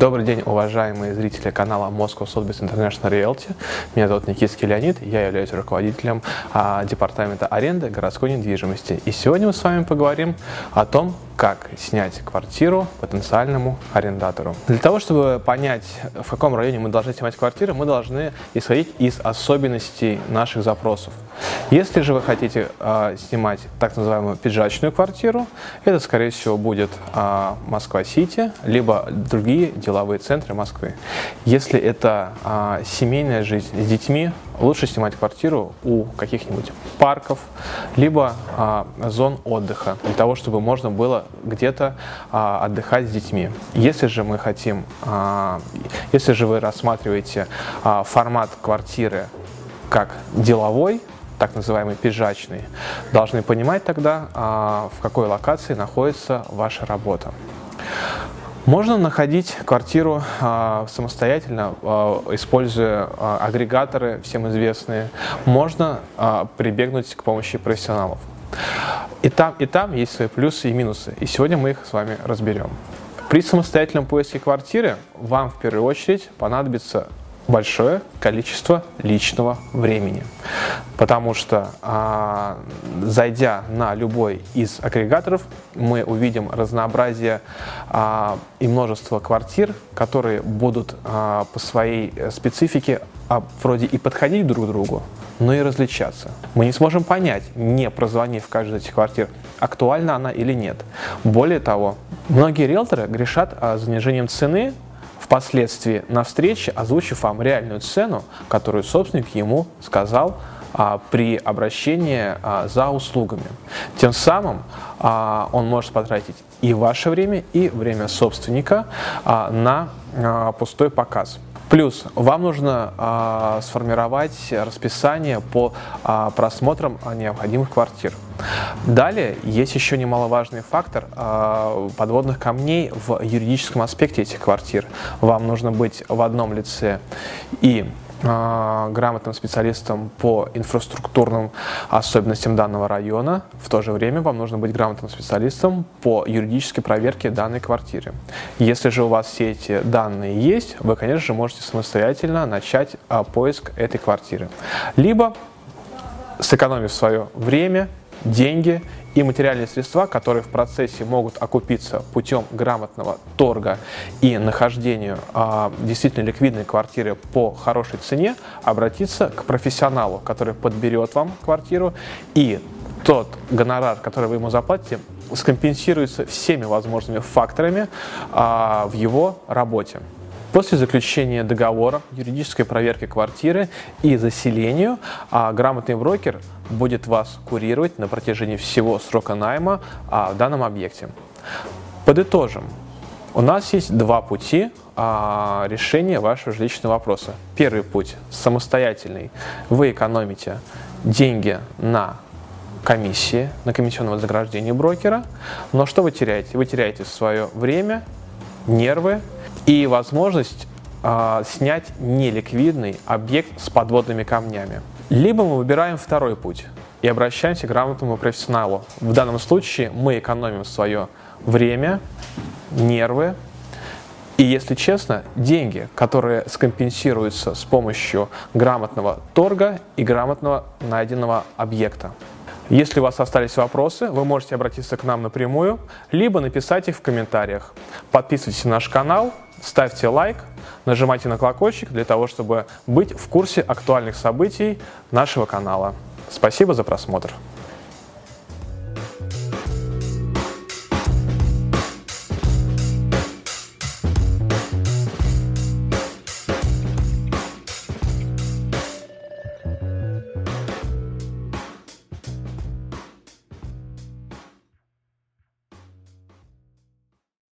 Добрый день, уважаемые зрители канала Moscow Sotheby's International Realty. Меня зовут Никитский Леонид, я являюсь руководителем а, департамента аренды городской недвижимости. И сегодня мы с вами поговорим о том, как снять квартиру потенциальному арендатору. Для того, чтобы понять, в каком районе мы должны снимать квартиру, мы должны исходить из особенностей наших запросов. Если же вы хотите э, снимать так называемую пиджачную квартиру, это, скорее всего, будет э, Москва-Сити, либо другие деловые центры Москвы. Если это э, семейная жизнь с детьми, лучше снимать квартиру у каких-нибудь парков, либо а, зон отдыха, для того, чтобы можно было где-то а, отдыхать с детьми. Если же мы хотим, а, если же вы рассматриваете а, формат квартиры как деловой, так называемый пиджачный, должны понимать тогда, а, в какой локации находится ваша работа. Можно находить квартиру э, самостоятельно, э, используя агрегаторы, всем известные. Можно прибегнуть к помощи профессионалов. И там, и там есть свои плюсы и минусы. И сегодня мы их с вами разберем. При самостоятельном поиске квартиры вам в первую очередь понадобится большое количество личного времени. Потому что, а, зайдя на любой из агрегаторов, мы увидим разнообразие а, и множество квартир, которые будут а, по своей специфике а, вроде и подходить друг к другу, но и различаться. Мы не сможем понять, не прозвонив каждую из этих квартир, актуальна она или нет. Более того, многие риэлторы грешат занижением цены впоследствии на встрече озвучив вам реальную цену, которую собственник ему сказал а, при обращении а, за услугами. Тем самым а, он может потратить и ваше время, и время собственника а, на а, пустой показ. Плюс вам нужно а, сформировать расписание по а, просмотрам необходимых квартир. Далее есть еще немаловажный фактор а, подводных камней в юридическом аспекте этих квартир. Вам нужно быть в одном лице и а, грамотным специалистом по инфраструктурным особенностям данного района. В то же время вам нужно быть грамотным специалистом по юридической проверке данной квартиры. Если же у вас все эти данные есть, вы, конечно же, можете самостоятельно начать а, поиск этой квартиры. Либо, сэкономив свое время, деньги и материальные средства, которые в процессе могут окупиться путем грамотного торга и нахождению а, действительно ликвидной квартиры по хорошей цене, обратиться к профессионалу, который подберет вам квартиру и тот гонорар, который вы ему заплатите, скомпенсируется всеми возможными факторами а, в его работе. После заключения договора, юридической проверки квартиры и заселению, а, грамотный брокер будет вас курировать на протяжении всего срока найма а, в данном объекте. Подытожим. У нас есть два пути а, решения вашего жилищного вопроса. Первый путь самостоятельный. Вы экономите деньги на комиссии, на комиссионном вознаграждении брокера. Но что вы теряете? Вы теряете свое время, нервы и возможность э, снять неликвидный объект с подводными камнями. Либо мы выбираем второй путь и обращаемся к грамотному профессионалу. В данном случае мы экономим свое время, нервы и, если честно, деньги, которые скомпенсируются с помощью грамотного торга и грамотного найденного объекта. Если у вас остались вопросы, вы можете обратиться к нам напрямую, либо написать их в комментариях. Подписывайтесь на наш канал, ставьте лайк, нажимайте на колокольчик для того, чтобы быть в курсе актуальных событий нашего канала. Спасибо за просмотр.